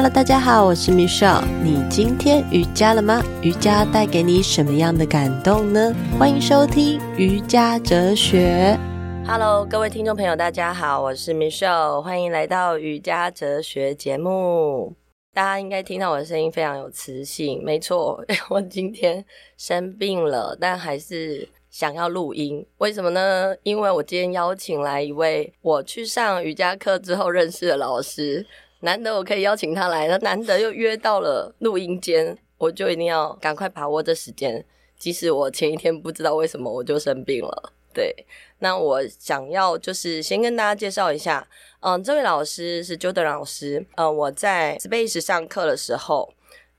Hello，大家好，我是 Michelle。你今天瑜伽了吗？瑜伽带给你什么样的感动呢？欢迎收听瑜伽哲学。Hello，各位听众朋友，大家好，我是 Michelle，欢迎来到瑜伽哲学节目。大家应该听到我的声音非常有磁性，没错，我今天生病了，但还是想要录音。为什么呢？因为我今天邀请来一位我去上瑜伽课之后认识的老师。难得我可以邀请他来，那难得又约到了录音间，我就一定要赶快把握这时间。即使我前一天不知道为什么我就生病了，对。那我想要就是先跟大家介绍一下，嗯，这位老师是 Jordan 老师，嗯，我在 Space 上课的时候，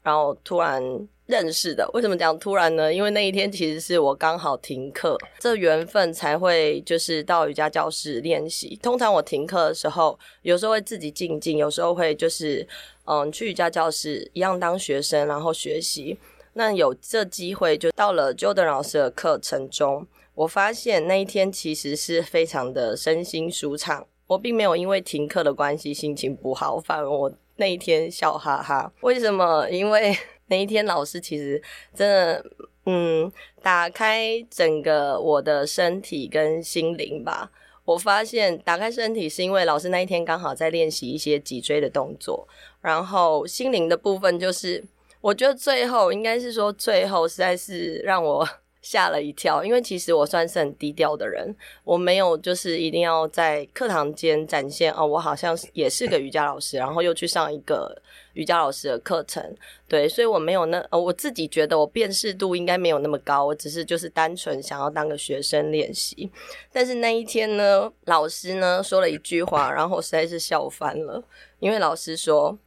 然后突然。认识的，为什么讲突然呢？因为那一天其实是我刚好停课，这缘分才会就是到瑜伽教室练习。通常我停课的时候，有时候会自己静静，有时候会就是嗯去瑜伽教室一样当学生，然后学习。那有这机会就到了 Jordan 老师的课程中，我发现那一天其实是非常的身心舒畅。我并没有因为停课的关系心情不好，反而我那一天笑哈哈。为什么？因为那一天，老师其实真的，嗯，打开整个我的身体跟心灵吧。我发现打开身体是因为老师那一天刚好在练习一些脊椎的动作，然后心灵的部分就是，我觉得最后应该是说最后实在是让我。吓了一跳，因为其实我算是很低调的人，我没有就是一定要在课堂间展现哦，我好像也是个瑜伽老师，然后又去上一个瑜伽老师的课程，对，所以我没有那呃，我自己觉得我辨识度应该没有那么高，我只是就是单纯想要当个学生练习。但是那一天呢，老师呢说了一句话，然后我实在是笑翻了，因为老师说，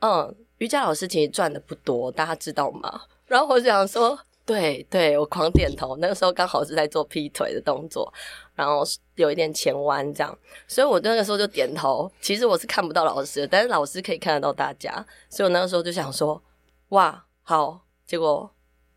嗯，瑜伽老师其实赚的不多，大家知道吗？然后我想说。对对，我狂点头。那个时候刚好是在做劈腿的动作，然后有一点前弯这样，所以我那个时候就点头。其实我是看不到老师的，但是老师可以看得到大家，所以我那个时候就想说，哇，好，结果。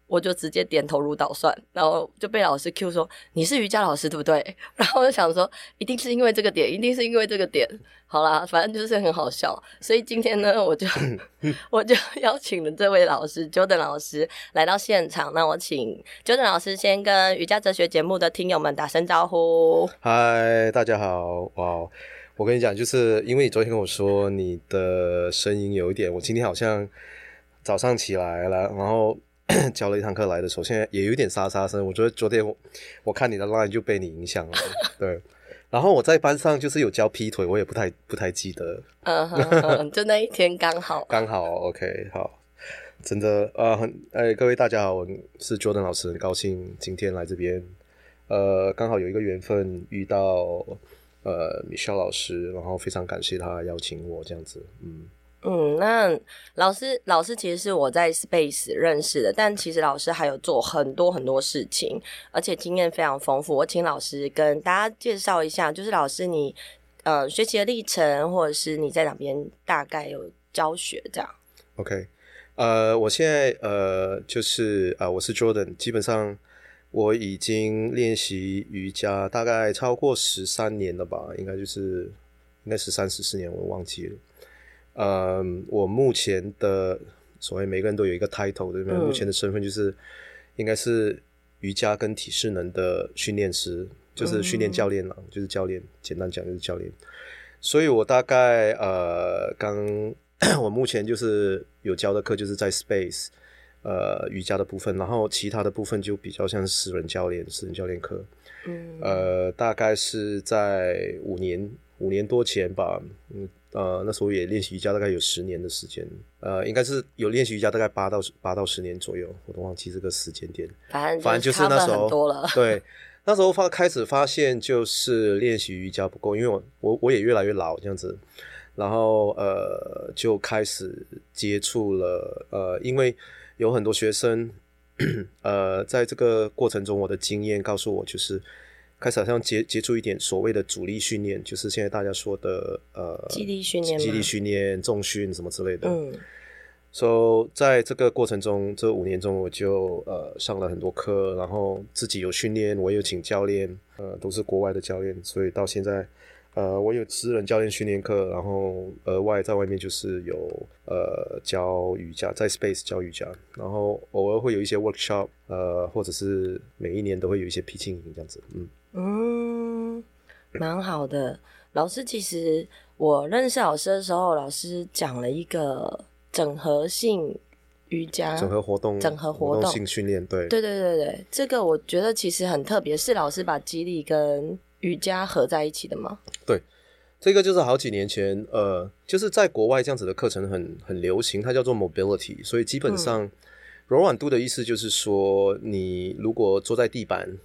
我就直接点头如捣蒜，然后就被老师 Q 说，你是瑜伽老师对不对？然后我就想说，一定是因为这个点，一定是因为这个点。好啦，反正就是很好笑。所以今天呢，我就 我就邀请了这位老师 Jordan 老师来到现场。那我请 Jordan 老师先跟瑜伽哲学节目的听友们打声招呼。嗨，大家好！哇，我跟你讲，就是因为你昨天跟我说你的声音有一点，我今天好像早上起来了，然后。教了一堂课来的时候，现在也有点沙沙声。我觉得昨天我我看你的 line 就被你影响了，对。然后我在班上就是有教劈腿，我也不太不太记得。嗯哼，就那一天刚好。刚好，OK，好，真的呃，很哎，各位大家好，我是 Jordan 老师，很高兴今天来这边。呃，刚好有一个缘分遇到呃 Michelle 老师，然后非常感谢他邀请我这样子，嗯。嗯，那老师老师其实是我在 Space 认识的，但其实老师还有做很多很多事情，而且经验非常丰富。我请老师跟大家介绍一下，就是老师你呃学习的历程，或者是你在哪边大概有教学这样。OK，呃，我现在呃就是呃我是 Jordan，基本上我已经练习瑜伽大概超过十三年了吧，应该就是应该十三十四年，我忘记了。呃，我目前的所谓每个人都有一个 title 对不对？目前的身份就是应该是瑜伽跟体适能的训练师，就是训练教练了，嗯、就是教练。简单讲就是教练。所以我大概呃，刚我目前就是有教的课就是在 Space 呃瑜伽的部分，然后其他的部分就比较像私人教练、私人教练课。嗯，呃，大概是在五年五年多前吧，嗯。呃，那时候也练习瑜伽，大概有十年的时间。呃，应该是有练习瑜伽，大概八到八到十年左右，我都忘记这个时间点。反正反正就是那时候，对，那时候发开始发现就是练习瑜伽不够，因为我我我也越来越老这样子，然后呃就开始接触了呃，因为有很多学生，呃，在这个过程中，我的经验告诉我就是。开始好像接接触一点所谓的主力训练，就是现在大家说的呃，肌力训练、肌力训练、重训什么之类的。嗯，所以、so, 在这个过程中，这五年中我就呃上了很多课，然后自己有训练，我有请教练，呃，都是国外的教练，所以到现在呃，我有私人教练训练课，然后额外在外面就是有呃教瑜伽，在 Space 教瑜伽，然后偶尔会有一些 workshop，呃，或者是每一年都会有一些皮筋营这样子，嗯嗯，蛮好的。老师，其实我认识老师的时候，老师讲了一个整合性瑜伽，整合活动，整合活动，活动性训练，对，对对对对，这个我觉得其实很特别，是老师把肌力跟瑜伽合在一起的吗？对，这个就是好几年前，呃，就是在国外这样子的课程很很流行，它叫做 mobility。所以基本上，柔软度的意思就是说，你如果坐在地板，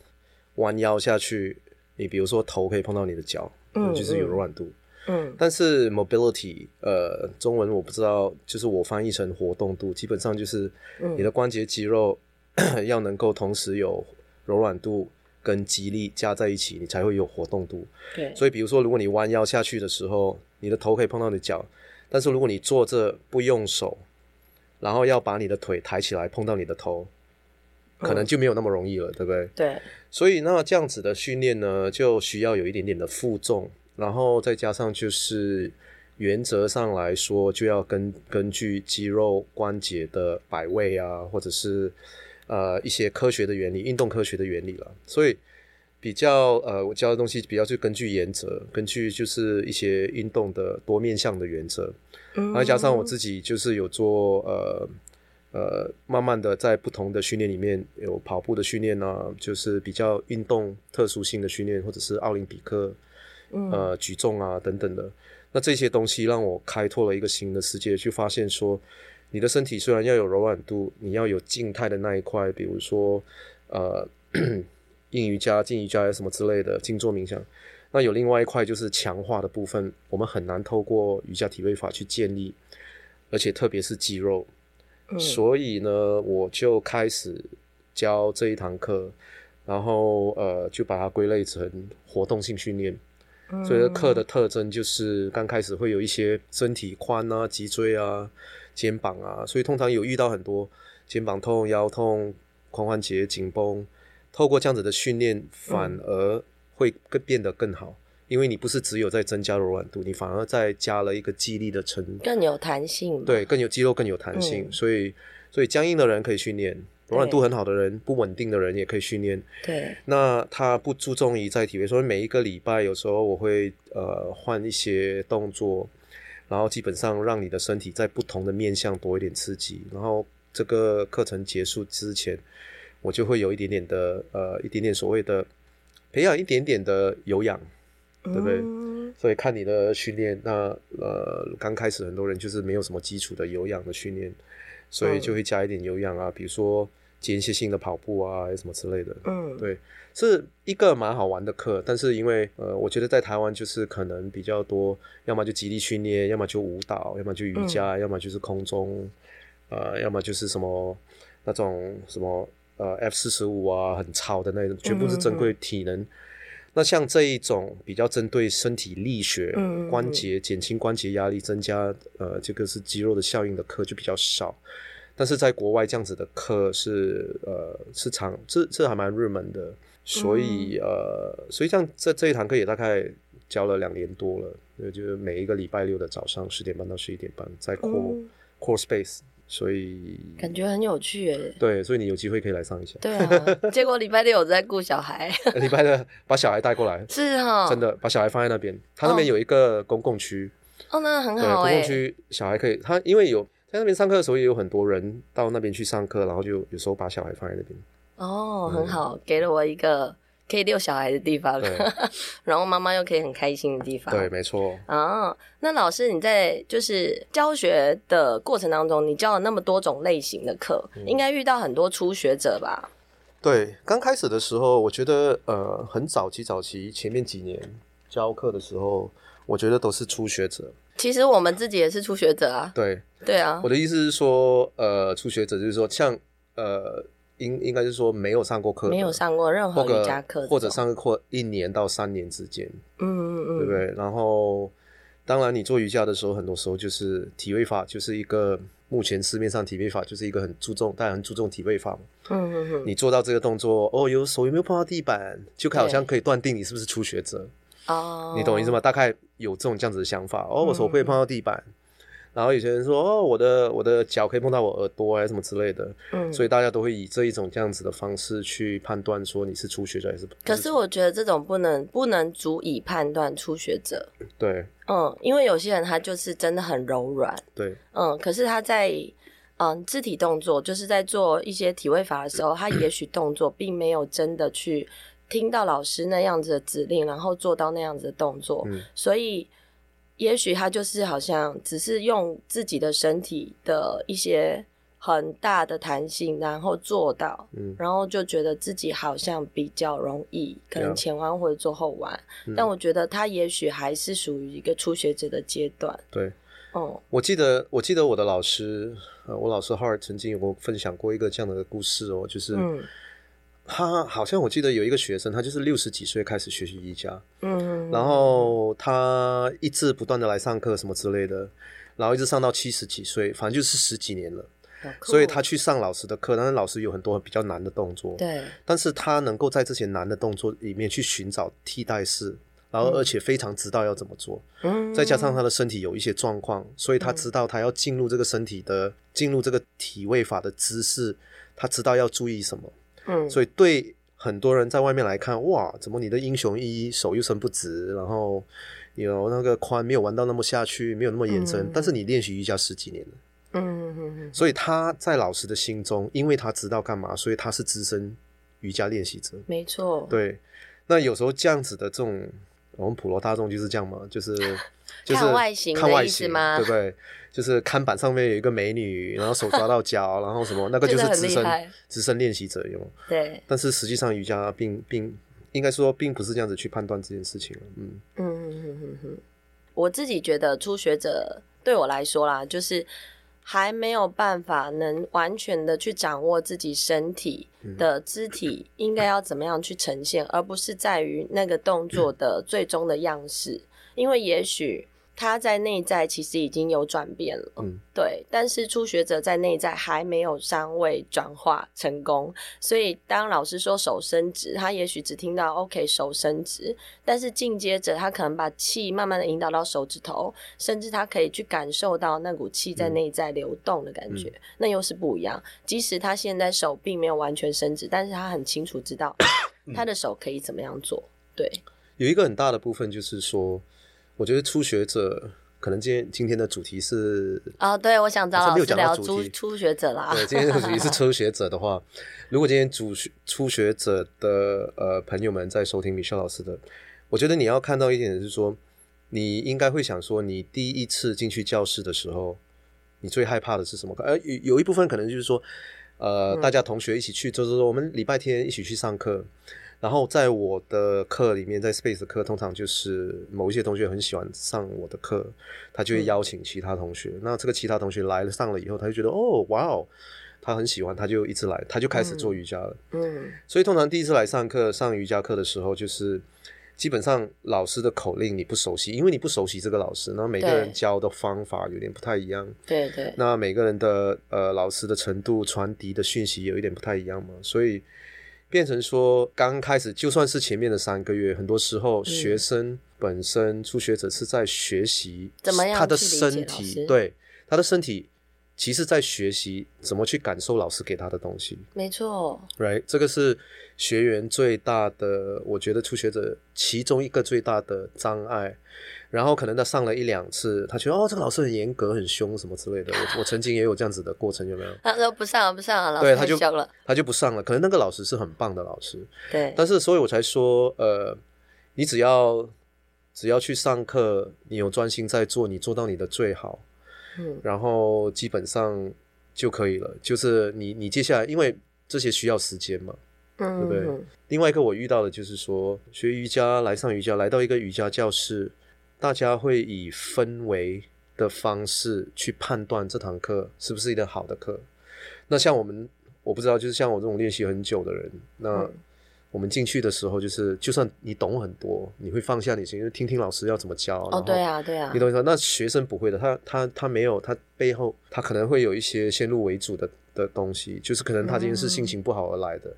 弯腰下去，你比如说头可以碰到你的脚，嗯，就是有柔软度。嗯，但是 mobility，呃，中文我不知道，就是我翻译成活动度，基本上就是你的关节肌肉 要能够同时有柔软度。跟肌力加在一起，你才会有活动度。对，所以比如说，如果你弯腰下去的时候，你的头可以碰到你的脚，但是如果你坐着不用手，然后要把你的腿抬起来碰到你的头，可能就没有那么容易了，嗯、对不对？对。所以那这样子的训练呢，就需要有一点点的负重，然后再加上就是原则上来说，就要根根据肌肉关节的摆位啊，或者是。呃，一些科学的原理，运动科学的原理了，所以比较呃，我教的东西比较就根据原则，根据就是一些运动的多面向的原则，嗯，然后加上我自己就是有做呃呃，慢慢的在不同的训练里面有跑步的训练啊，就是比较运动特殊性的训练，或者是奥林匹克，呃，举重啊等等的，那这些东西让我开拓了一个新的世界，去发现说。你的身体虽然要有柔软度，你要有静态的那一块，比如说，呃，硬瑜伽、静瑜伽什么之类的静坐冥想。那有另外一块就是强化的部分，我们很难透过瑜伽体位法去建立，而且特别是肌肉。嗯。所以呢，我就开始教这一堂课，然后呃，就把它归类成活动性训练。所以课的特征就是刚开始会有一些身体宽啊、脊椎啊。肩膀啊，所以通常有遇到很多肩膀痛、腰痛、髋关节紧绷，透过这样子的训练，反而会更变得更好，嗯，因为你不是只有在增加柔软度，你反而再加了一个肌力的成分，更有弹性，对，更有肌肉，更有弹性，嗯，所以所以僵硬的人可以训练，柔软度很好的人，不稳定的人也可以训练，对，那他不注重于在体位，所以每一个礼拜有时候我会呃换一些动作。然后基本上让你的身体在不同的面向多一点刺激，然后这个课程结束之前，我就会有一点点的呃一点点所谓的培养一点点的有氧，对不对？嗯、所以看你的训练，那呃刚开始很多人就是没有什么基础的有氧的训练，所以就会加一点有氧啊，比如说间歇性的跑步啊，什么之类的。嗯，对。是一个蛮好玩的课，但是因为呃，我觉得在台湾就是可能比较多，要么就极力训练，要么就舞蹈，要么就瑜伽，嗯、要么就是空中，呃，要么就是什么那种什么呃 F 四十五啊，很超的那种，全部是珍贵体能。那像这一种比较针对身体力学、关节减轻关节压力、增加呃这个是肌肉的效应的课就比较少。但是在国外这样子的课是呃是常这这还蛮热门的。所以呃，所以像这这一堂课也大概教了两年多了，就是每一个礼拜六的早上十点半到十一点半在 Core、嗯、Core Space，所以感觉很有趣诶。对，所以你有机会可以来上一下。对啊，结果礼拜六我在顾小孩，礼拜六把小孩带过来，是哈、哦，真的把小孩放在那边，他那边有一个公共区，哦，那很好哎，公共区小孩可以，他因为有在那边上课的时候也有很多人到那边去上课，然后就有时候把小孩放在那边。哦，很好，嗯，给了我一个可以遛小孩的地方，然后妈妈又可以很开心的地方。对，没错。啊，那老师你在就是教学的过程当中，你教了那么多种类型的课，嗯，应该遇到很多初学者吧？对，刚开始的时候，我觉得呃，很早期早期前面几年教课的时候，我觉得都是初学者。其实我们自己也是初学者啊。对，对啊。我的意思是说，呃，初学者就是说，像呃。应应该是说没有上过课，没有上过任何瑜伽课，或者上课一年到三年之间，嗯嗯嗯，对不对？然后，当然你做瑜伽的时候，很多时候就是体位法，就是一个目前市面上体位法就是一个很注重，大家很注重体位法嘛。嗯嗯嗯，你做到这个动作，哦，有手有没有碰到地板，就好像可以断定你是不是初学者。哦，你懂我意思吗？大概有这种这样子的想法。哦，我手会碰到地板。嗯然后有些人说哦，我的我的脚可以碰到我耳朵啊，什么之类的，嗯，所以大家都会以这一种这样子的方式去判断说你是初学者还是不。可是我觉得这种不能不能足以判断初学者。对，嗯，因为有些人他就是真的很柔软，对，嗯，可是他在嗯肢体动作，就是在做一些体位法的时候，他也许动作并没有真的去听到老师那样子的指令，然后做到那样子的动作，嗯，所以。也许他就是好像只是用自己的身体的一些很大的弹性，然后做到，嗯，然后就觉得自己好像比较容易，可能前弯或者做后弯。嗯，但我觉得他也许还是属于一个初学者的阶段。对，哦，我记得我记得我的老师，呃，我老师 Hart 曾经有跟我分享过一个这样的故事哦，就是。嗯他好像我记得有一个学生，他就是六十几岁开始学习瑜伽，嗯，然后他一直不断的来上课什么之类的，然后一直上到七十几岁，反正就是十几年了。所以他去上老师的课，但是老师有很多比较难的动作，对，但是他能够在这些难的动作里面去寻找替代式，然后而且非常知道要怎么做，嗯，再加上他的身体有一些状况，所以他知道他要进入这个身体的进入这个体位法的姿势，他知道要注意什么。嗯，所以对很多人在外面来看，哇，怎么你的英雄一手又伸不直，然后有那个髋没有玩到那么下去，没有那么延伸，嗯、但是你练习瑜伽十几年了，嗯嗯嗯，所以他在老师的心中，因为他知道干嘛，所以他是资深瑜伽练习者，没错，对。那有时候这样子的这种，我们普罗大众就是这样嘛，就是。就是看外形，看外形吗？对不对？就是看板上面有一个美女，然后手抓到脚，然后什么，那个就是资深资深练习者用。对，但是实际上瑜伽并并应该说并不是这样子去判断这件事情。嗯嗯嗯嗯嗯，我自己觉得初学者对我来说啦，就是还没有办法能完全的去掌握自己身体的肢体应该要怎么样去呈现，而不是在于那个动作的最终的样式。因为也许他在内在其实已经有转变了，嗯，对。但是初学者在内在还没有尚未转化成功，所以当老师说手伸直，他也许只听到 OK 手伸直，但是进阶者他可能把气慢慢的引导到手指头，甚至他可以去感受到那股气在内在流动的感觉，嗯，那又是不一样。即使他现在手并没有完全伸直，但是他很清楚知道他的手可以怎么样做。对，有一个很大的部分就是说。我觉得初学者可能今天今天的主题是哦，对，我想找老师聊初初学者啦。对，今天的主题是初学者的话，如果今天主初学者的呃朋友们在收听 Michelle 老师的，我觉得你要看到一点是说，你应该会想说，你第一次进去教室的时候，你最害怕的是什么？呃，有有一部分可能就是说，呃，大家同学一起去，就是说我们礼拜天一起去上课。然后在我的课里面，在 Space 的课，通常就是某一些同学很喜欢上我的课，他就会邀请其他同学。嗯、那这个其他同学来了上了以后，他就觉得哦，哇哦，他很喜欢，他就一直来，他就开始做瑜伽了。嗯，嗯，所以通常第一次来上课上瑜伽课的时候，就是基本上老师的口令你不熟悉，因为你不熟悉这个老师，那每个人教的方法有点不太一样。对对。那每个人的呃老师的程度传递的讯息有一点不太一样嘛，所以。变成说，刚开始就算是前面的三个月，很多时候学生本身初学者是在学习怎么样他的身体，对他的身体，其实在学习怎么去感受老师给他的东西。没错，right，这个是学员最大的，我觉得初学者其中一个最大的障碍。然后可能他上了一两次，他觉得哦，这个老师很严格、很凶什么之类的。我我曾经也有这样子的过程，有没有？他说不上了，不上了，老师太凶了。他就不上了。可能那个老师是很棒的老师，对。但是所以我才说，呃，你只要只要去上课，你有专心在做，你做到你的最好，嗯，然后基本上就可以了。就是你你接下来，因为这些需要时间嘛，嗯，对不对？嗯。另外一个我遇到的就是说，学瑜伽来上瑜伽，来到一个瑜伽教室。大家会以氛围的方式去判断这堂课是不是一个好的课。那像我们，我不知道，就是像我这种练习很久的人，那我们进去的时候，就是就算你懂很多，你会放下你心，就听听老师要怎么教。哦，对啊，对啊。你懂意思？那学生不会的，他他他没有，他背后他可能会有一些先入为主的的东西，就是可能他今天是心情不好而来的，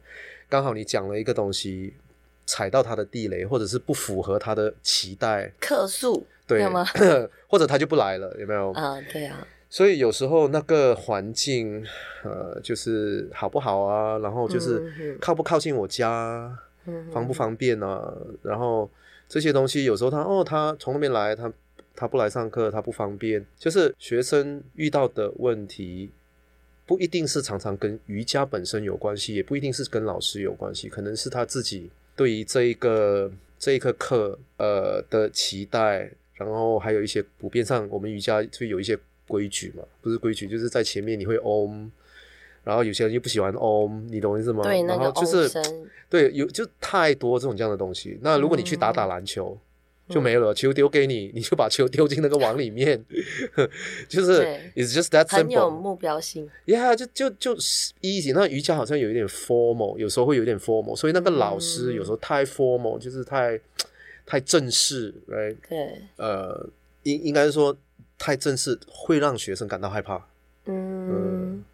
刚好你讲了一个东西。踩到他的地雷，或者是不符合他的期待，客诉，对吗？或者他就不来了，有没有？啊，对啊。所以有时候那个环境，呃，就是好不好啊？然后就是靠不靠近我家，嗯、方不方便啊？然后这些东西有时候他哦，他从那边来，他他不来上课，他不方便。就是学生遇到的问题，不一定是常常跟瑜伽本身有关系，也不一定是跟老师有关系，可能是他自己对于这一个这一课课呃的期待，然后还有一些普遍上，我们瑜伽就有一些。规矩嘛，不是规矩，就是在前面你会 Om，然后有些人又不喜欢 Om，你懂我意思吗？对，然后就是对，有就太多这种这样的东西。那如果你去打打篮球，嗯、就没了，球丢给你，你就把球丢进那个网里面，就是 It's just that simple，很有目标性。Yeah，就就就 easy。那瑜伽好像有一点 formal，有时候会有点 formal，所以那个老师有时候太 formal，就是太太正式，right？对，呃，应应该是说。太正式会让学生感到害怕。嗯，嗯，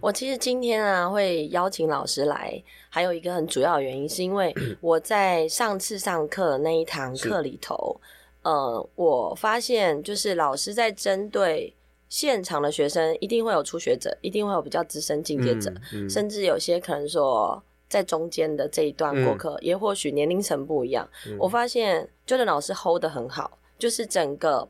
我其实今天啊会邀请老师来，还有一个很主要的原因，是因为 我在上次上课的那一堂课里头，呃，我发现就是老师在针对现场的学生，一定会有初学者，一定会有比较资深进阶者，嗯嗯，甚至有些可能说在中间的这一段过客，嗯，也或许年龄层不一样。嗯，我发现 Jordan 老师 hold 得很好，就是整个。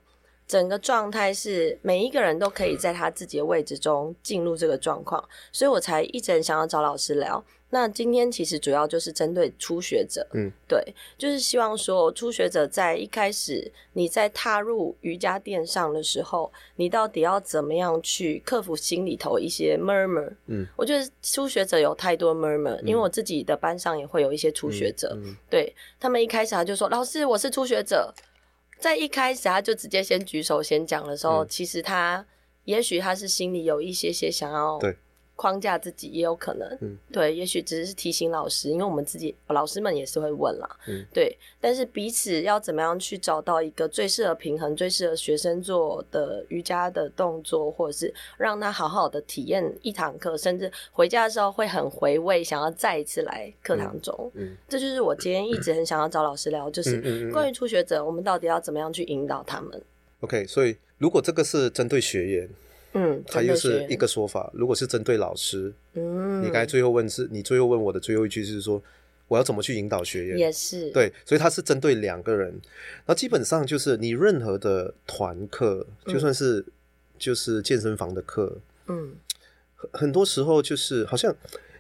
整个状态是每一个人都可以在他自己的位置中进入这个状况，所以我才一直很想要找老师聊。那今天其实主要就是针对初学者，嗯，对，就是希望说初学者在一开始你在踏入瑜伽垫上的时候，你到底要怎么样去克服心里头一些 murmur？嗯，我觉得初学者有太多 murmur，因为我自己的班上也会有一些初学者，嗯嗯、对他们一开始他就说：“老师，我是初学者。”在一开始他就直接先举手先讲的时候，嗯、其实他也许他是心里有一些些想要对。框架自己也有可能，嗯，对，也许只是提醒老师，因为我们自己老师们也是会问啦，嗯，对，但是彼此要怎么样去找到一个最适合平衡、最适合学生做的瑜伽的动作，或者是让他好好的体验一堂课，甚至回家的时候会很回味，想要再一次来课堂中，嗯，这就是我今天一直很想要找老师聊，就是关于初学者，我们到底要怎么样去引导他们？OK，所以如果这个是针对学员。嗯，他又是一个说法。如果是针对老师，嗯，你刚才最后问是，你最后问我的最后一句是说，我要怎么去引导学员？也是对，所以他是针对两个人。那基本上就是你任何的团课，就算是就是健身房的课，嗯，很很多时候就是好像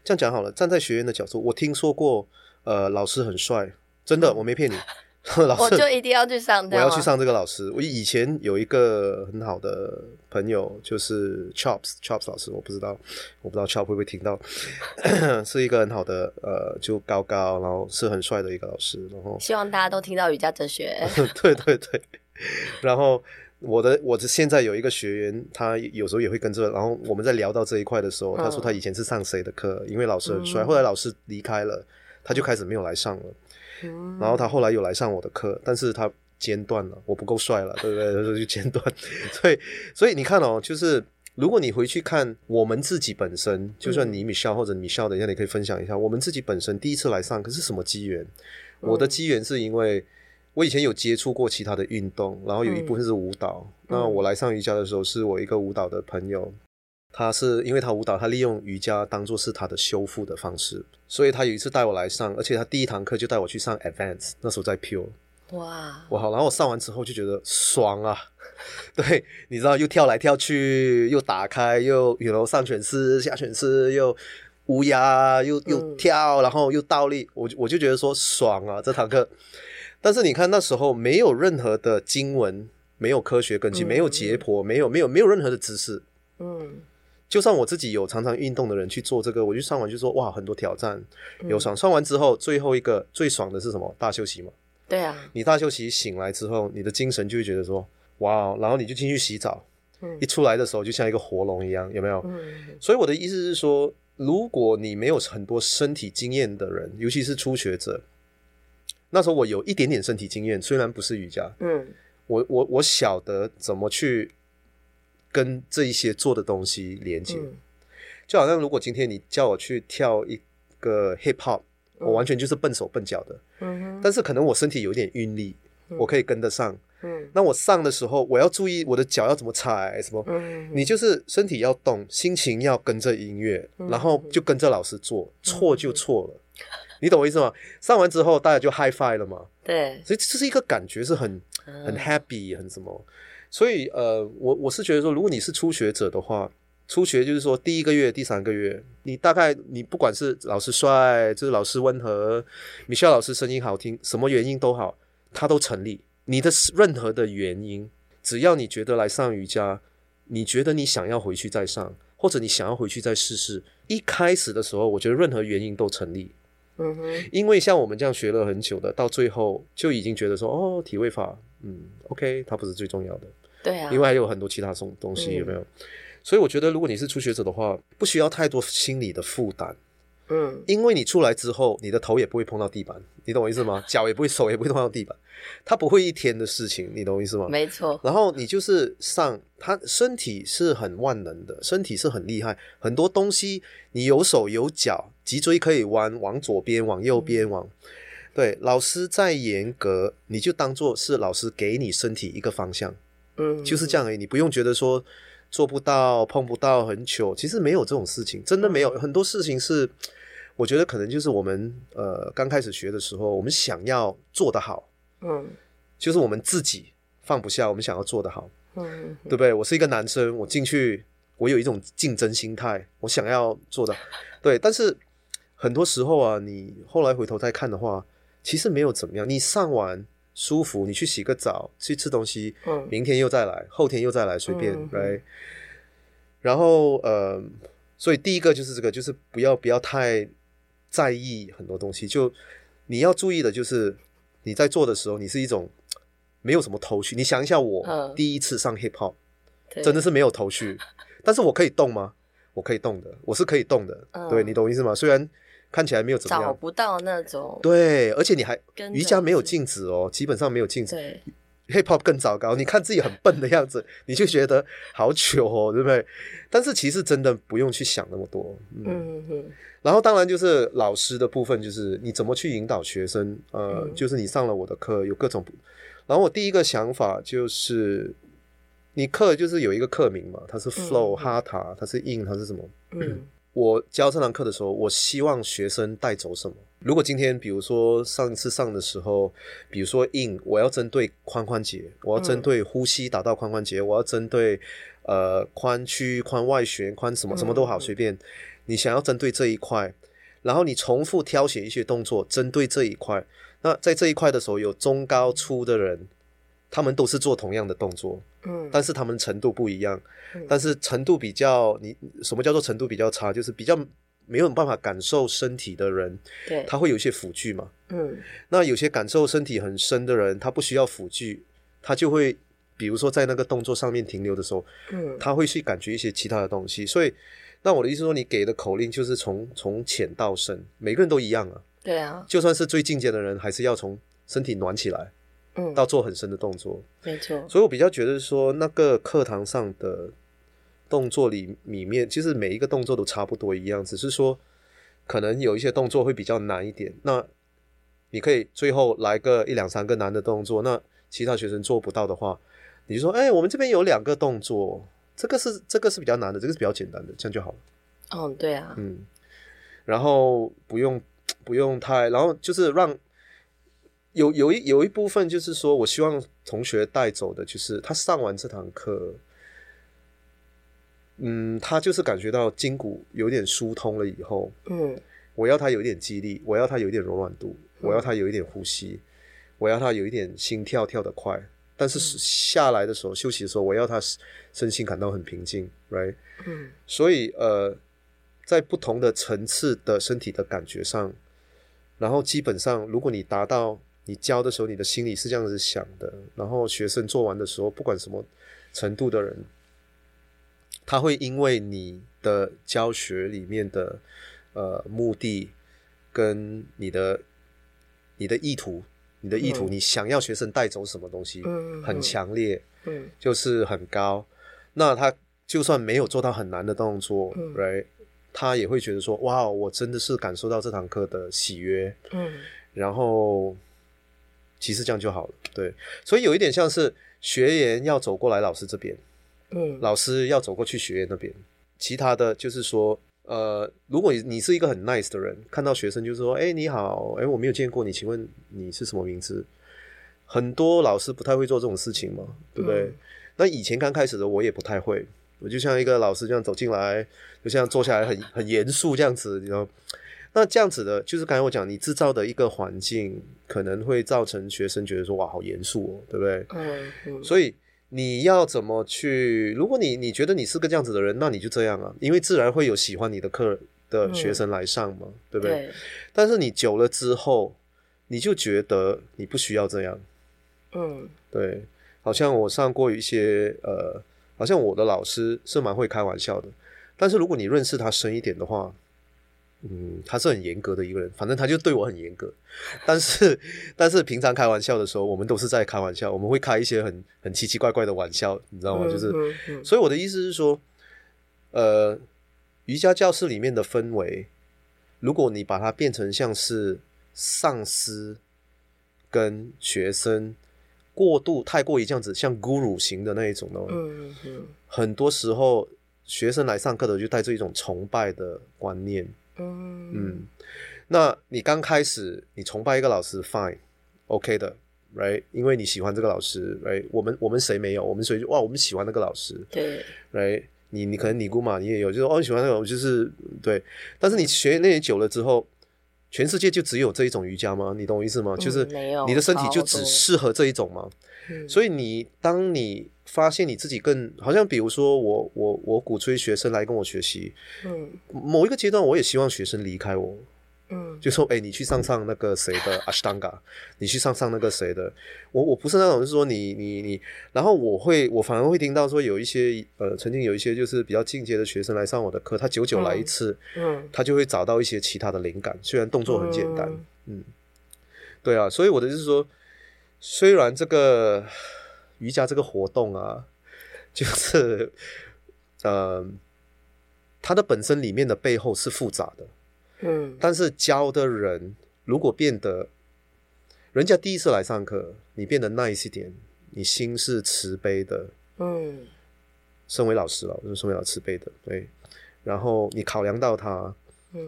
这样讲好了。站在学员的角度，我听说过，呃，老师很帅，真的，我没骗你。老师，我就一定要去上，我要去上这个老师。我以前有一个很好的朋友，就是 Chops Chops 老师，我不知道，我不知道 Chops 会不会听到，是一个很好的呃，就高高，然后是很帅的一个老师。然后希望大家都听到瑜伽哲学。对对对。然后我的我的现在有一个学员，他有时候也会跟着。然后我们在聊到这一块的时候，他说他以前是上谁的课，因为老师很帅，后来老师离开了，他就开始没有来上了。然后他后来有来上我的课，但是他间断了，我不够帅了，对不对？就间断。所以，所以你看哦，就是如果你回去看我们自己本身，就算你 Michelle 或者 Michelle，等一下你可以分享一下，我们自己本身第一次来上课是什么机缘？我的机缘是因为我以前有接触过其他的运动，然后有一部分是舞蹈。那我来上瑜伽的时候，是我一个舞蹈的朋友。他是因为他舞蹈，他利用瑜伽当做是他的修复的方式，所以他有一次带我来上，而且他第一堂课就带我去上 Advance，那时候在 Pure。哇，哇好，然后我上完之后就觉得爽啊，对，你知道又跳来跳去，又打开，又有 know, 上犬式、下犬式，又乌鸦，又又跳，然后又倒立，我我就觉得说爽啊这堂课。但是你看那时候没有任何的经文，没有科学根据，没有解剖，没有没有没有任何的知识，嗯。就算我自己有常常运动的人去做这个，我就上完就说哇，很多挑战，有爽。上完之后，最后一个最爽的是什么？大休息嘛。对啊。你大休息醒来之后，你的精神就会觉得说哇，然后你就进去洗澡，一出来的时候就像一个活龙一样，有没有？所以我的意思是说，如果你没有很多身体经验的人，尤其是初学者，那时候我有一点点身体经验，虽然不是瑜伽，嗯，我我我晓得怎么去。跟这一些做的东西连接，嗯、就好像如果今天你叫我去跳一个 hip hop，我完全就是笨手笨脚的。嗯，但是可能我身体有点韵力，我可以跟得上。嗯，那我上的时候，我要注意我的脚要怎么踩，什么？嗯，你就是身体要动，心情要跟着音乐，然后就跟着老师做，错就错了。你懂我意思吗？上完之后大家就 high five 了嘛。对，所以这是一个感觉是很很 happy，很什么。所以呃，我我是觉得说，如果你是初学者的话，初学就是说第一个月、第三个月，你大概你不管是老师帅，就是老师温和，Michelle 老师声音好听，什么原因都好，它都成立。你的任何的原因，只要你觉得来上瑜伽，你觉得你想要回去再上，或者你想要回去再试试，一开始的时候，我觉得任何原因都成立。嗯哼，因为像我们这样学了很久的，到最后就已经觉得说，哦，体位法，嗯，OK，它不是最重要的。对啊，因为还有很多其他东东西，有没有？所以我觉得，如果你是初学者的话，不需要太多心理的负担。嗯，因为你出来之后，你的头也不会碰到地板，你懂我意思吗？脚也不会，手也不会碰到地板，它不会一天的事情，你懂我意思吗？没错。然后你就是上，它身体是很万能的，身体是很厉害，很多东西你有手有脚，脊椎可以弯，往左边，往右边，往对。老师再严格，你就当做是老师给你身体一个方向，嗯，就是这样而已，你不用觉得说做不到、碰不到很糗，其实没有这种事情，真的没有，很多事情是。我觉得可能就是我们呃刚开始学的时候，我们想要做得好，嗯，就是我们自己放不下，我们想要做得好，嗯，对不对？我是一个男生，我进去，我有一种竞争心态，我想要做的，对。但是很多时候啊，你后来回头再看的话，其实没有怎么样。你上完舒服，你去洗个澡，去吃东西，嗯，明天又再来，后天又再来，随便，来、嗯。然后呃，所以第一个就是这个，就是不要不要太。在意很多东西，就你要注意的就是你在做的时候，你是一种没有什么头绪。你想一下，我第一次上 hip hop，真的是没有头绪，但是我可以动吗？我可以动的，我是可以动的。嗯、对，你懂意思吗？虽然看起来没有怎么样，找不到那种。对，而且你还瑜伽没有镜子哦，基本上没有镜子。对，hip hop 更糟糕，你看自己很笨的样子，你就觉得好糗哦，对不对？但是其实真的不用去想那么多。嗯。然后当然就是老师的部分，就是你怎么去引导学生，呃，嗯、就是你上了我的课有各种。然后我第一个想法就是，你课就是有一个课名嘛，它是 flow、嗯、hatha，它是 in，它是什么？嗯。我教这堂课的时候，我希望学生带走什么？如果今天比如说上一次上的时候，比如说 in，我要针对髋关节，我要针对呼吸达到髋关节，我要针对呃髋屈、髋外旋、髋什么什么都好，随便。你想要针对这一块，然后你重复挑选一些动作针对这一块。那在这一块的时候，有中高粗的人，他们都是做同样的动作，嗯，但是他们程度不一样，嗯，但是程度比较，你什么叫做程度比较差？就是比较没有办法感受身体的人，对，他会有一些辅具嘛，嗯，那有些感受身体很深的人，他不需要辅具，他就会，比如说在那个动作上面停留的时候，嗯，他会去感觉一些其他的东西，所以。那我的意思说，你给的口令就是从从浅到深，每个人都一样啊。对啊，就算是最进阶的人，还是要从身体暖起来，嗯，到做很深的动作。没错。所以我比较觉得说，那个课堂上的动作里里面，其实每一个动作都差不多一样，只是说可能有一些动作会比较难一点。那你可以最后来个一两三个难的动作，那其他学生做不到的话，你就说，哎，我们这边有两个动作。这个是这个是比较难的，这个是比较简单的，这样就好了。嗯，对啊，嗯，然后不用不用太，然后就是让有有一有一部分就是说我希望同学带走的，就是他上完这堂课，嗯，他就是感觉到筋骨有点疏通了以后，嗯，我要他有一点肌力，我要他有一点柔软度，我要他有一点呼吸，我要他有一点心跳跳得快。但是下来的时候，休息的时候，我要他身心感到很平静，right？嗯，所以呃，在不同的层次的身体的感觉上，然后基本上，如果你达到你教的时候，你的心里是这样子想的，然后学生做完的时候，不管什么程度的人，他会因为你的教学里面的呃目的跟你的你的意图。你的意图，你想要学生带走什么东西？嗯，很强烈，嗯，就是很高。那他就算没有做到很难的动作，嗯，right，他也会觉得说，哇，我真的是感受到这堂课的喜悦，嗯，然后其实这样就好了，对，所以有一点像是学员要走过来老师这边，嗯，老师要走过去学员那边，其他的就是说，呃，如果你你是一个很 nice 的人，看到学生就是说，哎，你好，哎，我没有见过你，请问你是什么名字？很多老师不太会做这种事情嘛，对不对？嗯、那以前刚开始的我也不太会，我就像一个老师这样走进来，就像坐下来很很严肃这样子，你知道？那这样子的，就是刚才我讲，你制造的一个环境，可能会造成学生觉得说，哇，好严肃哦，对不对？嗯嗯。所以你要怎么去？如果你你觉得你是个这样子的人，那你就这样啊，因为自然会有喜欢你的课的学生来上嘛，嗯、对不对？对。但是你久了之后，你就觉得你不需要这样。嗯，对，好像我上过一些呃，好像我的老师是蛮会开玩笑的，但是如果你认识他深一点的话，嗯，他是很严格的一个人，反正他就对我很严格，但是 但是平常开玩笑的时候，我们都是在开玩笑，我们会开一些很很奇奇怪怪的玩笑，你知道吗？就是，所以我的意思是说，呃，瑜伽教室里面的氛围，如果你把它变成像是上司跟学生。过度太过于这样子，像 guru 型的那一种的，嗯嗯，很多时候学生来上课的就带着一种崇拜的观念，嗯。嗯，那你刚开始你崇拜一个老师，fine，OK 的，right，因为你喜欢这个老师，right，我们我们谁没有？我们谁哇，我们喜欢那个老师，对，right，你你可能尼姑嘛，你也有，就是哦，你喜欢那个，就是对，但是你学那些久了之后。全世界就只有这一种瑜伽吗？你懂我意思吗？就是你的身体就只适合这一种吗？嗯、所以你当你发现你自己更好像，比如说我我我鼓吹学生来跟我学习，嗯，某一个阶段我也希望学生离开我。嗯，就说，哎、欸，你去上上那个谁的阿斯当嘎，你去上上那个谁的，我我不是那种，就是说你你你，然后我会，我反而会听到说有一些，呃，曾经有一些就是比较进阶的学生来上我的课，他久久来一次，嗯，他就会找到一些其他的灵感，虽然动作很简单，嗯，嗯，对啊，所以我的就是说，虽然这个瑜伽这个活动啊，就是，呃，它的本身里面的背后是复杂的。嗯，但是教的人如果变得，人家第一次来上课，你变得 nice 一点，你心是慈悲的，嗯，身为老师了，我是身为老师慈悲的，对，然后你考量到他，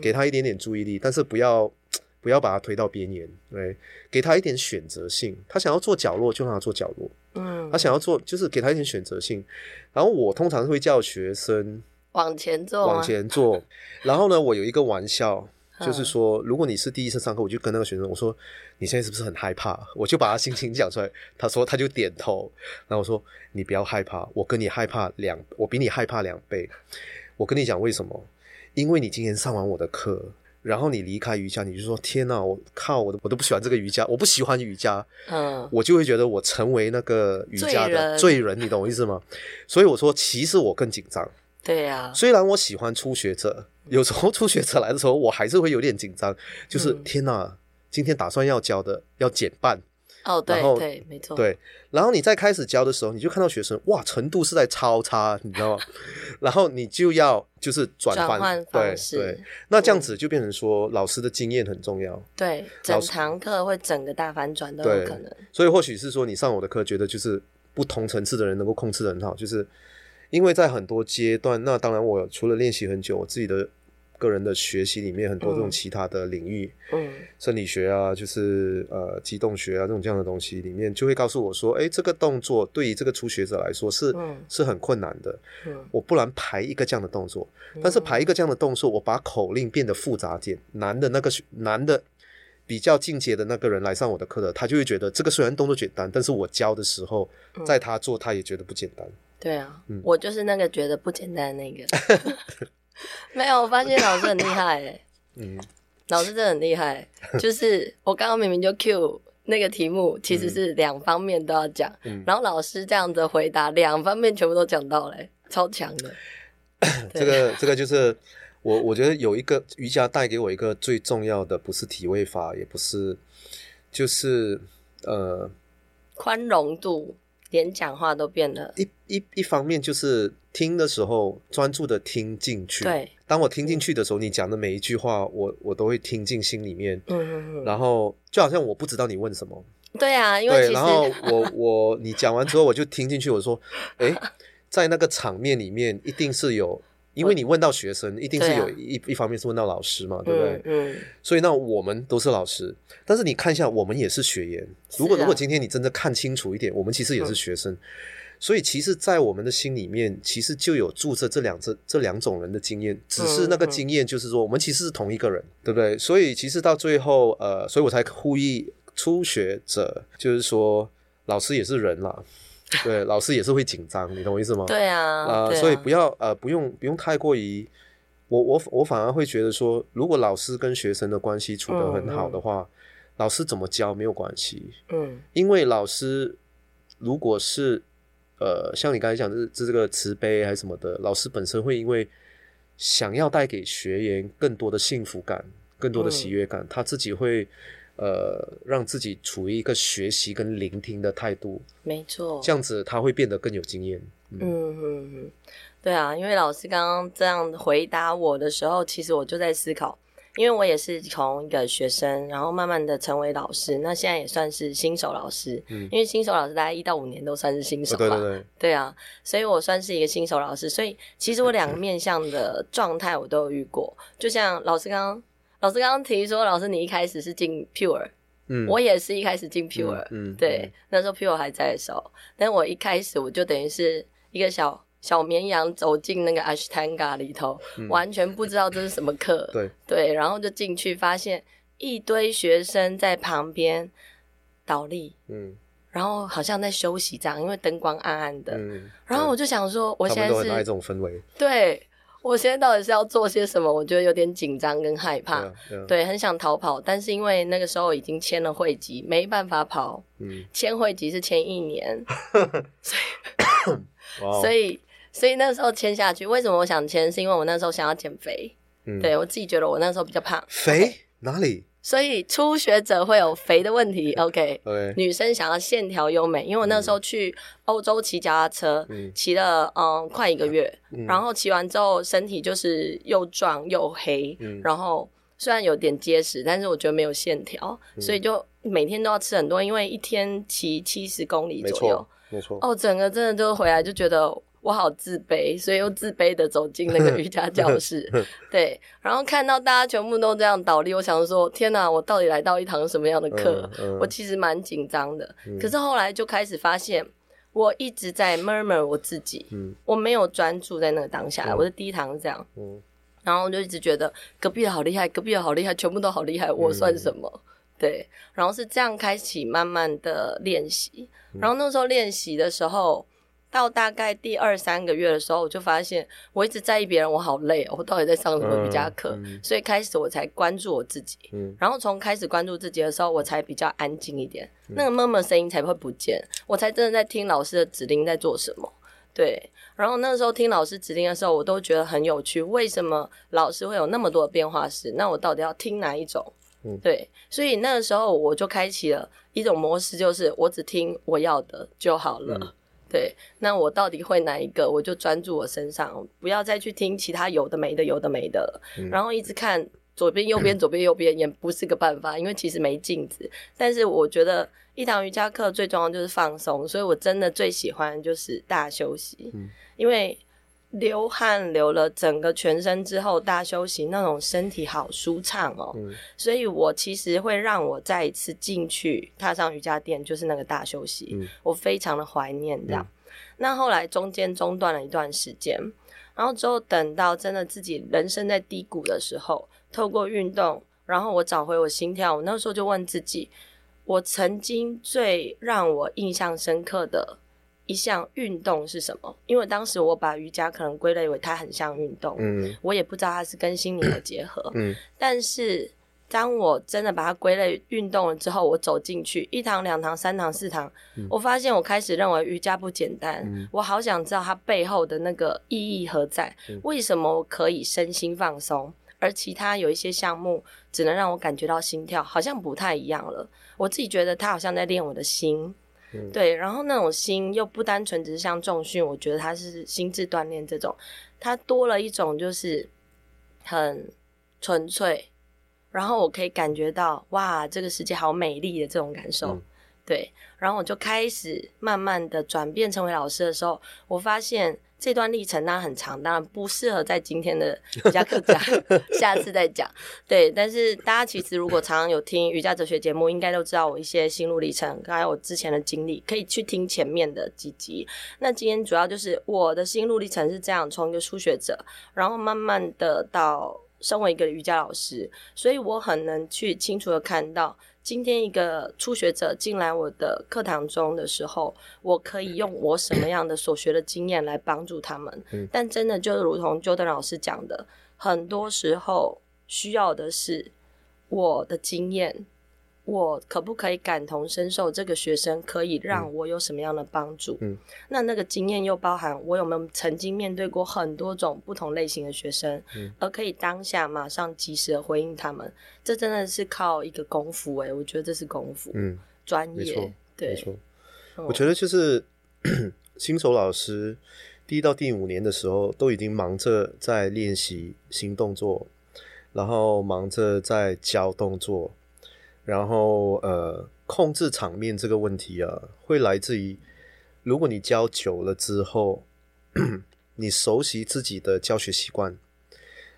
给他一点点注意力，但是不要 不要把他推到边缘，对，给他一点选择性，他想要做角落就让他做角落，嗯，他想要做就是给他一点选择性，然后我通常会叫学生。往前坐，往前坐。然后呢，我有一个玩笑，就是说，如果你是第一次上课，我就跟那个学生我说：“你现在是不是很害怕？”我就把他心情讲出来。他说，他就点头。然后我说：“你不要害怕，我跟你害怕两，我比你害怕两倍。我跟你讲为什么？因为你今天上完我的课，然后你离开瑜伽，你就说：天哪，我靠，我都我都不喜欢这个瑜伽，我不喜欢瑜伽。嗯，我就会觉得我成为那个瑜伽的罪人，你懂我意思吗？所以我说，其实我更紧张。”对呀、啊，虽然我喜欢初学者，有时候初学者来的时候，我还是会有点紧张。就是、嗯、天哪，今天打算要教的要减半哦，对对，没错，对。然后你在开始教的时候，你就看到学生哇，程度是在超差，你知道吗？然后你就要就是转换，转换方式对对。那这样子就变成说，老师的经验很重要。对，整堂课会整个大反转都有可能。所以或许是说，你上我的课，觉得就是不同层次的人能够控制的很好，就是。因为在很多阶段，那当然我除了练习很久，我自己的个人的学习里面很多这种其他的领域，嗯，生理学啊，就是呃机动学啊这种这样的东西里面，就会告诉我说，哎，这个动作对于这个初学者来说是、嗯、是很困难的，嗯，我不然排一个这样的动作，但是排一个这样的动作，我把口令变得复杂点，难的那个难的比较进阶的那个人来上我的课的，他就会觉得这个虽然动作简单，但是我教的时候，在他做他也觉得不简单。对啊、嗯，我就是那个觉得不简单的那个。没有，我发现老师很厉害哎。嗯，老师真的很厉害。就是我刚刚明明就 Q 那个题目，其实是两方面都要讲、嗯，然后老师这样子回答，两方面全部都讲到嘞，超强的。这个这个就是我我觉得有一个瑜伽带给我一个最重要的，不是体位法，也不是，就是呃，宽容度。连讲话都变得一一一方面就是听的时候专注的听进去。对，当我听进去的时候，你讲的每一句话，我我都会听进心里面。嗯嗯嗯。然后就好像我不知道你问什么。对啊，因为对，然后 我我你讲完之后，我就听进去。我说，哎，在那个场面里面，一定是有。因为你问到学生，一定是有一、啊、一方面是问到老师嘛，对不对？嗯。嗯，所以那我们都是老师，但是你看一下，我们也是学员。如果、啊、如果今天你真的看清楚一点，我们其实也是学生。嗯、所以其实，在我们的心里面，其实就有住着这两这这两种人的经验，只是那个经验就是说，我们其实是同一个人，嗯、对不对？所以其实到最后，呃，所以我才呼吁初学者，就是说，老师也是人啦。对，老师也是会紧张，你懂我意思吗？对啊，呃，啊，所以不要呃，不用不用太过于，我我我反而会觉得说，如果老师跟学生的关系处得很好的话，老师怎么教没有关系，嗯，因为老师如果是呃，像你刚才讲的这这个慈悲还是什么的，老师本身会因为想要带给学员更多的幸福感、更多的喜悦感，嗯、他自己会。呃，让自己处于一个学习跟聆听的态度，没错，这样子他会变得更有经验。嗯嗯嗯，对啊，因为老师刚刚这样回答我的时候，其实我就在思考，因为我也是从一个学生，然后慢慢的成为老师，那现在也算是新手老师。嗯，因为新手老师大概一到五年都算是新手吧。哦，对对对，对啊，所以我算是一个新手老师，所以其实我两个面向的状态我都有遇过，就像老师刚刚。老师刚刚提说，老师你一开始是进 Pure，嗯，我也是一开始进 Pure，嗯，嗯对，嗯、那时候 Pure 还在的时候，但我一开始我就等于是一个小小绵羊走进那个 Ashtanga 里头，嗯、完全不知道这是什么课，对。对，然后就进去发现一堆学生在旁边倒立，嗯，然后好像在休息这样，因为灯光暗暗的，嗯，然后我就想说，我现在都很爱这种氛围，对。我现在到底是要做些什么？我觉得有点紧张跟害怕，对，啊、对，很想逃跑，但是因为那个时候已经签了会籍，没办法跑。嗯，签会籍是签一年，所以 所以，所以那时候签下去。为什么我想签？是因为我那时候想要减肥。嗯，对我自己觉得我那时候比较胖。肥 Okay 哪里？所以初学者会有肥的问题，OK？对，女生想要线条优美，因为我那时候去欧洲骑脚踏车，骑了嗯快一个月，然后骑完之后身体就是又壮又黑，然后虽然有点结实，但是我觉得没有线条，所以就每天都要吃很多，因为一天骑七十公里左右，没错，哦，整个真的就回来就觉得。我好自卑，所以又自卑的走进那个瑜伽教室，对，然后看到大家全部都这样倒立，我想说，天哪，我到底来到一堂什么样的课？嗯嗯、我其实蛮紧张的，嗯、可是后来就开始发现，我一直在 murmur 我自己，嗯、我没有专注在那个当下。嗯、我的第一堂是这样，嗯、然后我就一直觉得隔壁的好厉害，隔壁的好厉害，全部都好厉害，我算什么？嗯、对，然后是这样开启慢慢的练习，然后那时候练习的时候。到大概第二三个月的时候，我就发现我一直在意别人，我好累哦，我到底在上什么瑜伽课？所以开始我才关注我自己，嗯、然后从开始关注自己的时候，我才比较安静一点，嗯、那个闷闷声音才会不见，我才真的在听老师的指令在做什么。对，然后那个时候听老师指令的时候，我都觉得很有趣，为什么老师会有那么多的变化式？那我到底要听哪一种？嗯、对，所以那个时候我就开启了一种模式，就是我只听我要的就好了。嗯对，那我到底会哪一个？我就专注我身上，不要再去听其他有的没的、有的没的，嗯、然后一直看左边、右边、左边、右边，也不是个办法，因为其实没镜子。但是我觉得一堂瑜伽课最重要就是放松，所以我真的最喜欢就是大休息，嗯、因为。流汗流了整个全身之后，大休息那种身体好舒畅哦，嗯、所以我其实会让我再一次进去踏上瑜伽垫，就是那个大休息，嗯、我非常的怀念这样。嗯、那后来中间中断了一段时间，然后之后等到真的自己人生在低谷的时候，透过运动，然后我找回我心跳，我那时候就问自己，我曾经最让我印象深刻的。一项运动是什么？因为当时我把瑜伽可能归类为它很像运动，嗯，我也不知道它是跟心灵的结合，嗯，但是当我真的把它归类运动了之后，我走进去一堂、两堂、三堂、四堂，嗯，我发现我开始认为瑜伽不简单，嗯，我好想知道它背后的那个意义何在，嗯，为什么我可以身心放松，而其他有一些项目只能让我感觉到心跳，好像不太一样了。我自己觉得它好像在练我的心。嗯，对，然后那种心又不单纯只是像重训，我觉得它是心智锻炼这种，它多了一种就是很纯粹，然后我可以感觉到哇，这个世界好美丽的这种感受。嗯对，然后我就开始慢慢的转变成为老师的时候，我发现这段历程当然很长，当然不适合在今天的 瑜伽课讲，下次再讲。对，但是大家其实如果常常有听瑜伽哲学节目，应该都知道我一些心路历程，还有我之前的经历，可以去听前面的几集。那今天主要就是我的心路历程是这样，从一个初学者，然后慢慢的到身为一个瑜伽老师，所以我很能去清楚的看到。今天一个初学者进来我的课堂中的时候，我可以用我什么样的所学的经验来帮助他们。嗯、但真的就如同 Jordan 老师讲的，很多时候需要的是我的经验。我可不可以感同身受？这个学生可以让我有什么样的帮助？嗯，那那个经验又包含我有没有曾经面对过很多种不同类型的学生，嗯，而可以当下马上及时的回应他们。这真的是靠一个功夫诶，我觉得这是功夫，嗯，专业，没错，对，没错。我觉得就是 新手老师第一到第五年的时候，都已经忙着在练习新动作，然后忙着在教动作。然后，呃，控制场面这个问题啊，会来自于，如果你教久了之后，你熟悉自己的教学习惯，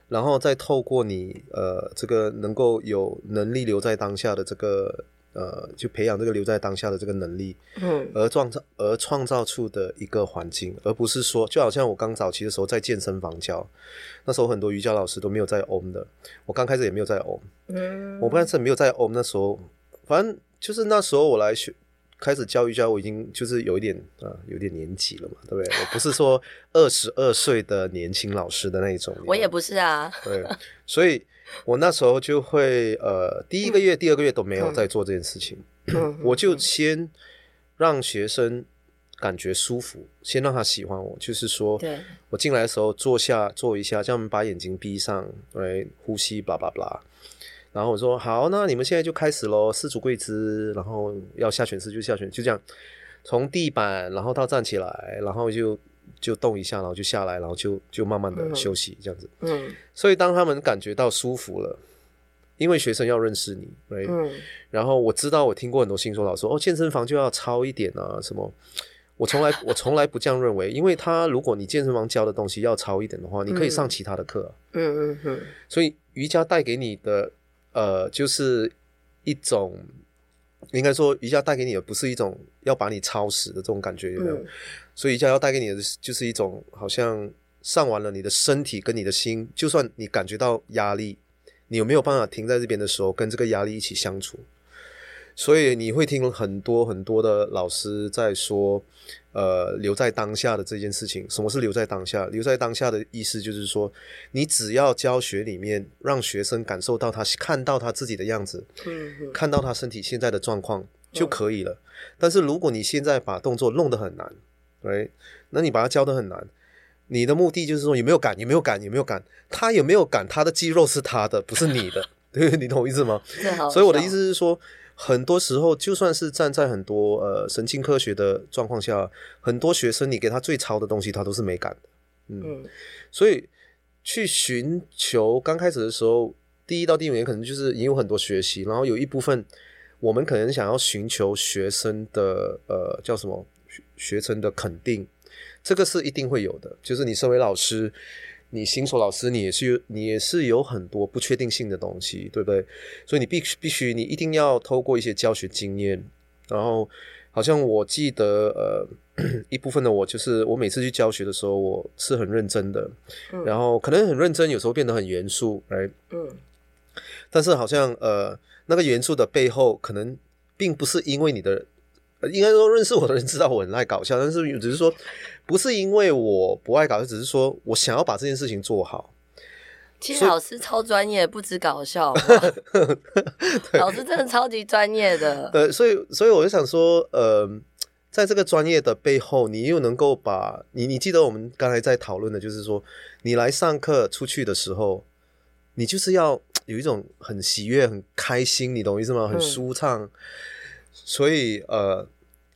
然后再透过你，呃，这个能够有能力留在当下的这个。呃，就培养这个留在当下的这个能力，嗯，而创造而创造出的一个环境，而不是说，就好像我刚早期的时候在健身房教，那时候很多瑜伽老师都没有在 Om 的，我刚开始也没有在 Om，嗯，我不但是没有在 Om，那时候，反正就是那时候我来学开始教瑜伽，我已经就是有一点啊，有点年纪了嘛，对不对？我不是说二十二岁的年轻老师的那一种，我也不是啊，对，所以。我那时候就会呃，第一个月、第二个月都没有在做这件事情，我就先让学生感觉舒服，先让他喜欢我，就是说，我进来的时候坐下坐一下，叫他们把眼睛闭上，来呼吸，巴拉巴拉，然后我说好，那你们现在就开始喽，四足跪姿，然后要下犬式就下犬，就这样，从地板然后到站起来，然后就。就动一下，然后就下来，然后就就慢慢的休息，这样子。嗯，所以当他们感觉到舒服了，因为学生要认识你，对。嗯。然后我知道，我听过很多新手老师说，哦，健身房就要超一点啊，什么？我从来 我从来不这样认为，因为他如果你健身房教的东西要超一点的话，你可以上其他的课啊。嗯嗯嗯。所以瑜伽带给你的，呃，就是一种。应该说，瑜伽带给你的不是一种要把你超死的这种感觉，有没有？嗯、所以瑜伽要带给你的就是一种，好像上完了你的身体跟你的心，就算你感觉到压力，你有没有办法停在这边的时候，跟这个压力一起相处？所以你会听很多很多的老师在说。呃，留在当下的这件事情，什么是留在当下？留在当下的意思就是说，你只要教学里面让学生感受到他看到他自己的样子，嗯嗯，看到他身体现在的状况就可以了。嗯、但是如果你现在把动作弄得很难，对，那你把它教得很难，你的目的就是说有没有感？有没有感？有没有感？他有没有感？他的肌肉是他的，不是你的，对，你懂我意思吗？所以我的意思是说。很多时候，就算是站在很多呃神经科学的状况下，很多学生你给他最糙的东西，他都是没感的。嗯，嗯，所以去寻求刚开始的时候，第一到第五年可能就是也有很多学习，然后有一部分我们可能想要寻求学生的呃叫什么学生的肯定，这个是一定会有的。就是你身为老师。你新手老师，你也是你也是有很多不确定性的东西，对不对？所以你必须必须你一定要透过一些教学经验，然后好像我记得呃 一部分的我就是我每次去教学的时候，我是很认真的，嗯、然后可能很认真，有时候变得很严肃，哎，嗯，但是好像呃那个严肃的背后，可能并不是因为你的。应该说，认识我的人知道我很爱搞笑，但是只是说，不是因为我不爱搞笑，只是说我想要把这件事情做好。其实老师超专业，不止搞笑，老师真的超级专业的。对，所以所以我就想说，呃，在这个专业的背后，你又能够把你，你记得我们刚才在讨论的，就是说，你来上课出去的时候，你就是要有一种很喜悦、很开心，你懂我意思吗？很舒畅，嗯、所以呃。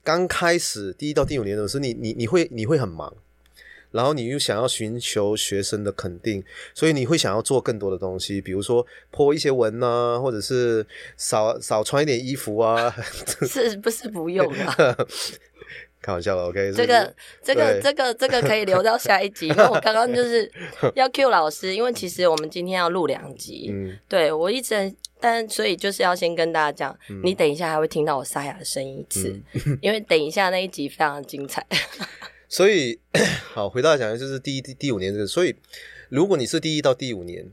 刚开始第一到第五年的时候，你你你会你会很忙。然后你又想要寻求学生的肯定，所以你会想要做更多的东西，比如说泼一些文啊，或者是少少穿一点衣服啊。是不是不用啊？开玩笑了，OK 这个。这个这个这个这个可以留到下一集，因为我刚刚就是 要 cue 老师，因为其实我们今天要录两集。嗯，对我一直，但所以就是要先跟大家讲，嗯、你等一下还会听到我沙哑的声音一次，嗯、因为等一下那一集非常精彩。所以，好，回到来讲，就是第一、第第五年这个。所以，如果你是第一到第五年，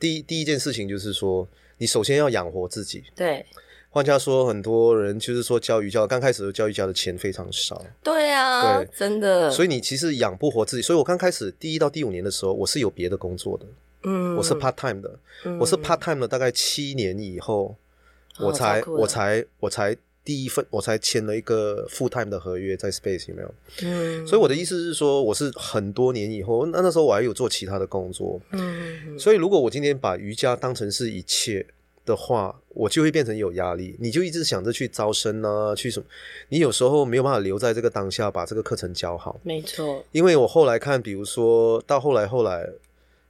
第一第一件事情就是说，你首先要养活自己。对。换句话说，很多人就是说教瑜伽，刚开始的教瑜伽的钱非常少。对啊，对，真的。所以你其实养不活自己。所以我刚开始第一到第五年的时候，我是有别的工作的。嗯。我是 part time 的。嗯。我是 part time 的，大概七年以后，我才，我才，我才。第一份我才签了一个 full time 的合约在 Space 有没有？嗯，所以我的意思是说，我是很多年以后，那那时候我还有做其他的工作，嗯，所以如果我今天把瑜伽当成是一切的话，我就会变成有压力。你就一直想着去招生啊，去什么？你有时候没有办法留在这个当下把这个课程教好。没错，因为我后来看，比如说到后来后来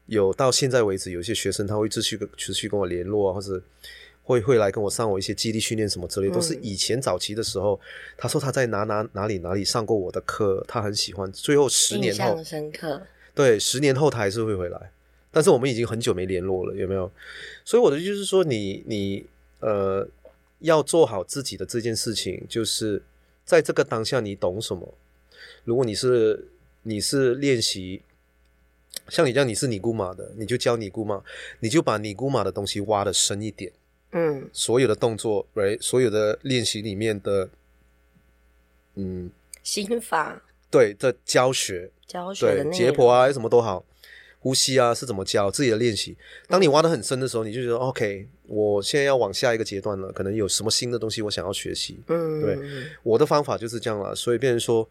有到现在为止，有些学生他会继续跟持续跟我联络啊，或者。会会来跟我上我一些基地训练什么之类，都是以前早期的时候，嗯、他说他在哪哪哪里哪里上过我的课，他很喜欢。最后十年后，深刻。对，十年后他还是会回来，但是我们已经很久没联络了，有没有？所以我的意思就是说你，你你呃要做好自己的这件事情，就是在这个当下你懂什么。如果你是你是练习，像你这样你是尼姑玛的，你就教尼姑玛，你就把尼姑玛的东西挖的深一点。嗯，所有的动作，right，所有的练习里面的，嗯，心法，对的教学，教学的对解剖啊，什么都好，呼吸啊是怎么教自己的练习。当你挖得很深的时候，你就觉得、嗯、OK，我现在要往下一个阶段了，可能有什么新的东西我想要学习。嗯，对，我的方法就是这样了，所以变成说。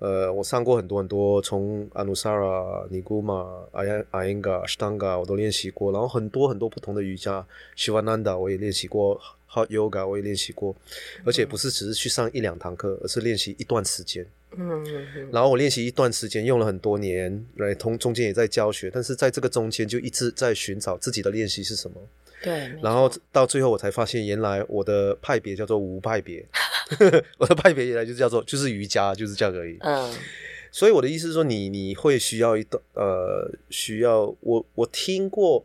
呃，我上过很多很多，从阿努萨拉、尼古玛、阿亚阿英嘎、斯坦嘎，我都练习过。然后很多很多不同的瑜伽，西瓦南达我也练习过，Hot Yoga 我也练习过，而且不是只是去上一两堂课，而是练习一段时间。嗯，然后我练习一段时间，用了很多年，来通中间也在教学，但是在这个中间就一直在寻找自己的练习是什么。对，然后到最后我才发现，原来我的派别叫做无派别，我的派别原来就叫做就是瑜伽，就是这样而已。嗯，所以我的意思是说你，你你会需要一段呃，需要我我听过，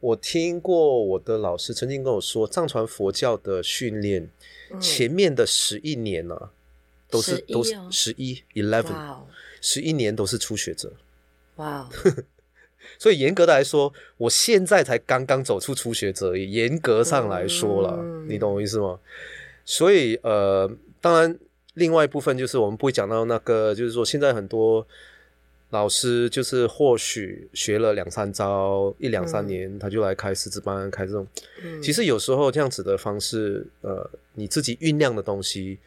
我听过我的老师曾经跟我说，藏传佛教的训练、嗯、前面的十一年呢、啊，都是、哦、都是十一 eleven，十一年都是初学者。哇。所以严格的来说，我现在才刚刚走出初学者，严格上来说了，嗯、你懂我意思吗？所以呃，当然，另外一部分就是我们不会讲到那个，就是说现在很多老师就是或许学了两三招，一两三年，嗯、他就来开师资班，开这种。嗯、其实有时候这样子的方式，呃，你自己酝酿的东西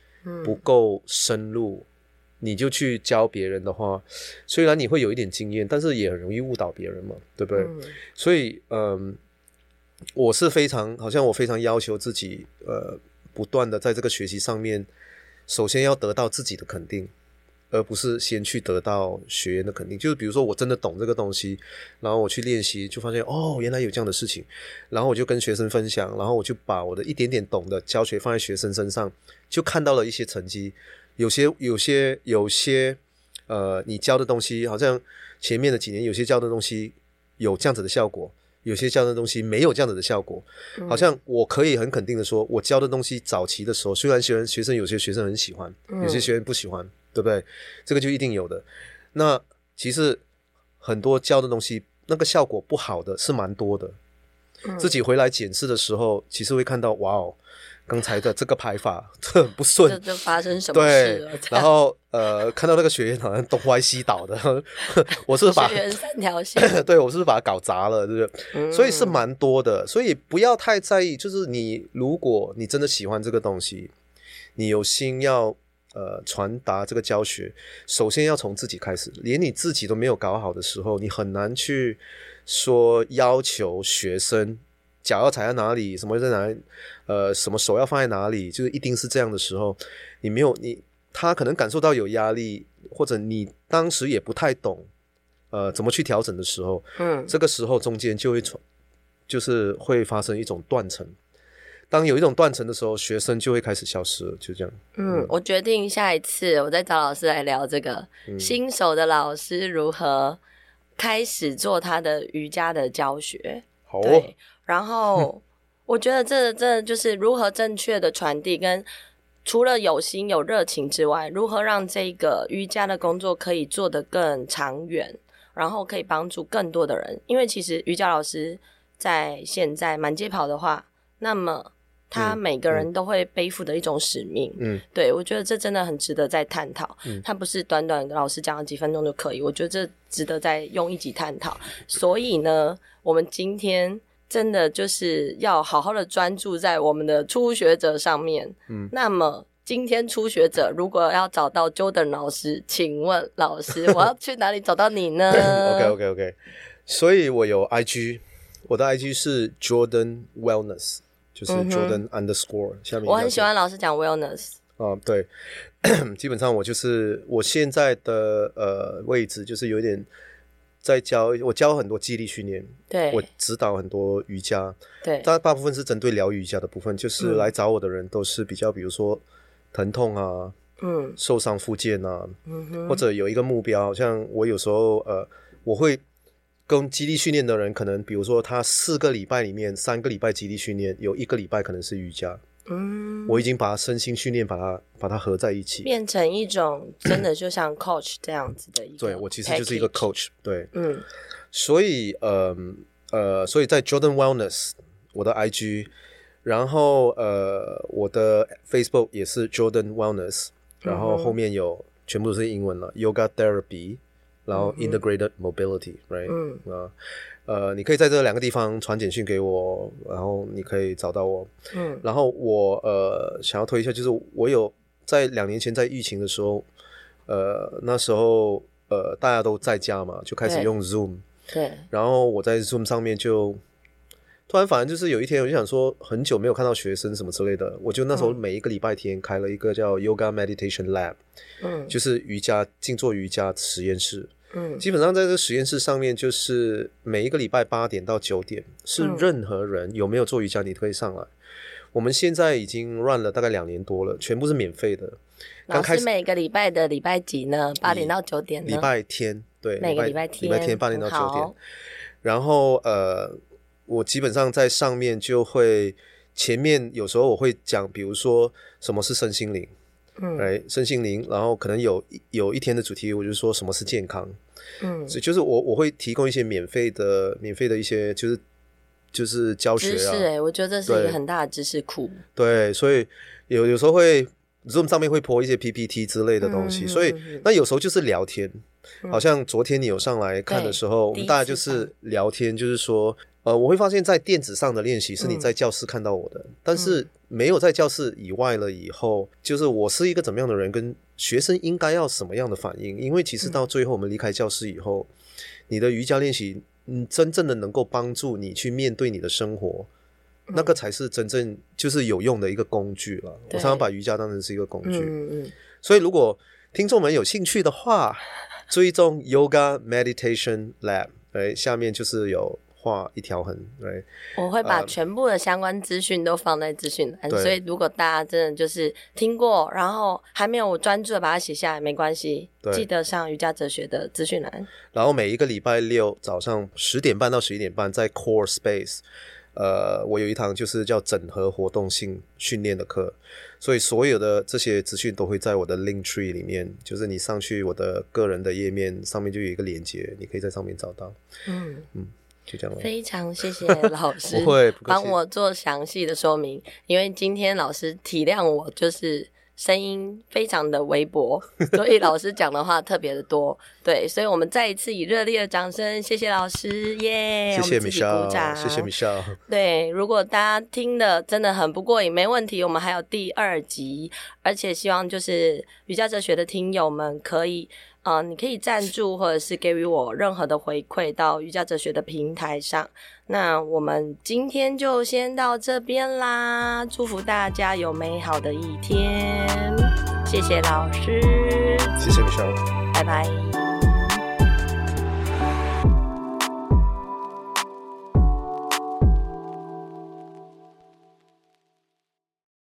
不够深入。嗯你就去教别人的话，虽然你会有一点经验，但是也很容易误导别人嘛，对不对？嗯、所以，嗯，我是非常，好像我非常要求自己，呃，不断的在这个学习上面，首先要得到自己的肯定，而不是先去得到学员的肯定。就是比如说，我真的懂这个东西，然后我去练习，就发现哦，原来有这样的事情，然后我就跟学生分享，然后我就把我的一点点懂的教学放在学生身上，就看到了一些成绩。有些有些有些，呃，你教的东西好像前面的几年有些教的东西有这样子的效果，有些教的东西没有这样子的效果。嗯、好像我可以很肯定的说，我教的东西早期的时候，虽然学生学生有些学生很喜欢，有些学生不喜欢，嗯、对不对？这个就一定有的。那其实很多教的东西，那个效果不好的是蛮多的。嗯、自己回来检视的时候，其实会看到，哇哦。刚才的这个排法这很不顺，发生什么事了？对，然后呃，看到那个学员好像东歪西倒的，我是把学员三条线？对，我是把它搞砸了？对不对？嗯、所以是蛮多的，所以不要太在意。就是你，如果你真的喜欢这个东西，你有心要呃传达这个教学，首先要从自己开始。连你自己都没有搞好的时候，你很难去说要求学生。脚要踩在哪里？什么在哪里？呃，什么手要放在哪里？就是一定是这样的时候，你没有你他可能感受到有压力，或者你当时也不太懂，呃，怎么去调整的时候，嗯，这个时候中间就会从，就是会发生一种断层。当有一种断层的时候，学生就会开始消失了，就这样。嗯，嗯，我决定下一次我再找老师来聊这个、嗯、新手的老师如何开始做他的瑜伽的教学。好、哦，对，然后我觉得这这就是如何正确的传递跟。除了有心有热情之外，如何让这个瑜伽的工作可以做得更长远，然后可以帮助更多的人？因为其实瑜伽老师在现在满街跑的话，那么他每个人都会背负的一种使命。嗯，对，我觉得这真的很值得再探讨。嗯，他不是短短老师讲了几分钟就可以，我觉得这值得再用一集探讨。所以呢，我们今天。真的就是要好好的专注在我们的初学者上面。嗯，那么今天初学者如果要找到 Jordan 老师，请问老师，我要去哪里找到你呢？OK OK OK，所以我有 IG，我的 IG 是 Jordan Wellness，就是 Jordan underscore、嗯、下面。我很喜欢老师讲 Wellness。啊，对，基本上我就是我现在的呃位置就是有点。在教我教很多肌力训练，对，我指导很多瑜伽，对，但大部分是针对疗愈瑜伽的部分，就是来找我的人都是比较，比如说疼痛啊，嗯，受伤复健啊，嗯哼，或者有一个目标，像我有时候呃，我会跟基地训练的人，可能比如说他四个礼拜里面三个礼拜基地训练，有一个礼拜可能是瑜伽。嗯，我已经把身心训练把它把它合在一起，变成一种真的就像 coach 这样子的一个。对，我其实就是一个 coach，对，嗯，所以呃呃，所以在 Jordan Wellness 我的 IG，然后呃我的 Facebook 也是 Jordan Wellness，然后后面有全部都是英文了，嗯，Yoga Therapy，然后 Integrated Mobility，right，嗯啊。呃，你可以在这两个地方传简讯给我，然后你可以找到我。嗯，然后我呃想要推一下，就是我有在两年前在疫情的时候，呃那时候呃大家都在家嘛，就开始用 Zoom。对。然后我在 Zoom 上面就突然，反正就是有一天我就想说，很久没有看到学生什么之类的，我就那时候每一个礼拜天开了一个叫 Yoga Meditation Lab，嗯，就是瑜伽静坐瑜伽实验室。嗯，基本上在这个实验室上面，就是每一个礼拜八点到九点，是任何人有没有做瑜伽，你都可以上来。我们现在已经 run 了大概两年多了，全部是免费的。刚开始每个礼拜的礼拜几呢？八点到九点。礼拜天，对，每个礼拜天，礼拜天八点到九点。然后呃，我基本上在上面就会前面有时候我会讲，比如说什么是身心灵，嗯，来身心灵，然后可能有有一天的主题，我就说什么是健康。嗯，所以就是我我会提供一些免费的、免费的一些就是就是教学啊，知识哎，我觉得这是一个很大的知识库。对，所以有有时候会 Zoom 上面会 po 一些 PPT 之类的东西，嗯、所以那有时候就是聊天，嗯、好像昨天你有上来看的时候，我们大家就是聊天，就是说。呃，我会发现，在电子上的练习是你在教室看到我的，嗯、但是没有在教室以外了以后，就是我是一个怎么样的人，跟学生应该要什么样的反应？因为其实到最后我们离开教室以后，嗯、你的瑜伽练习，嗯，真正的能够帮助你去面对你的生活，嗯、那个才是真正就是有用的一个工具了。我常常把瑜伽当成是一个工具，嗯嗯。所以如果听众们有兴趣的话，追踪 Yoga Meditation Lab，哎，下面就是有。画一条痕，对，我会把全部的相关资讯都放在资讯栏，所以如果大家真的就是听过，然后还没有专注的把它写下来，没关系，记得上瑜伽哲学的资讯栏。然后每一个礼拜六早上十点半到十一点半，在 Core Space，呃，我有一堂就是叫整合活动性训练的课，所以所有的这些资讯都会在我的 Link Tree 里面，就是你上去我的个人的页面上面就有一个链接，你可以在上面找到。嗯嗯。嗯就这样，非常谢谢老师 帮我做详细的说明，因为今天老师体谅我，就是声音非常的微薄，所以老师讲的话特别的多。对，所以我们再一次以热烈的掌声，谢谢老师，耶、yeah！谢谢 Michelle，谢谢 Michelle。对，如果大家听的真的很不过瘾，没问题，我们还有第二集，而且希望就是瑜伽哲学的听友们可以。啊、呃，你可以赞助或者是给予我任何的回馈到瑜伽哲学的平台上。那我们今天就先到这边啦，祝福大家有美好的一天。谢谢老师，谢谢 Michelle，拜拜。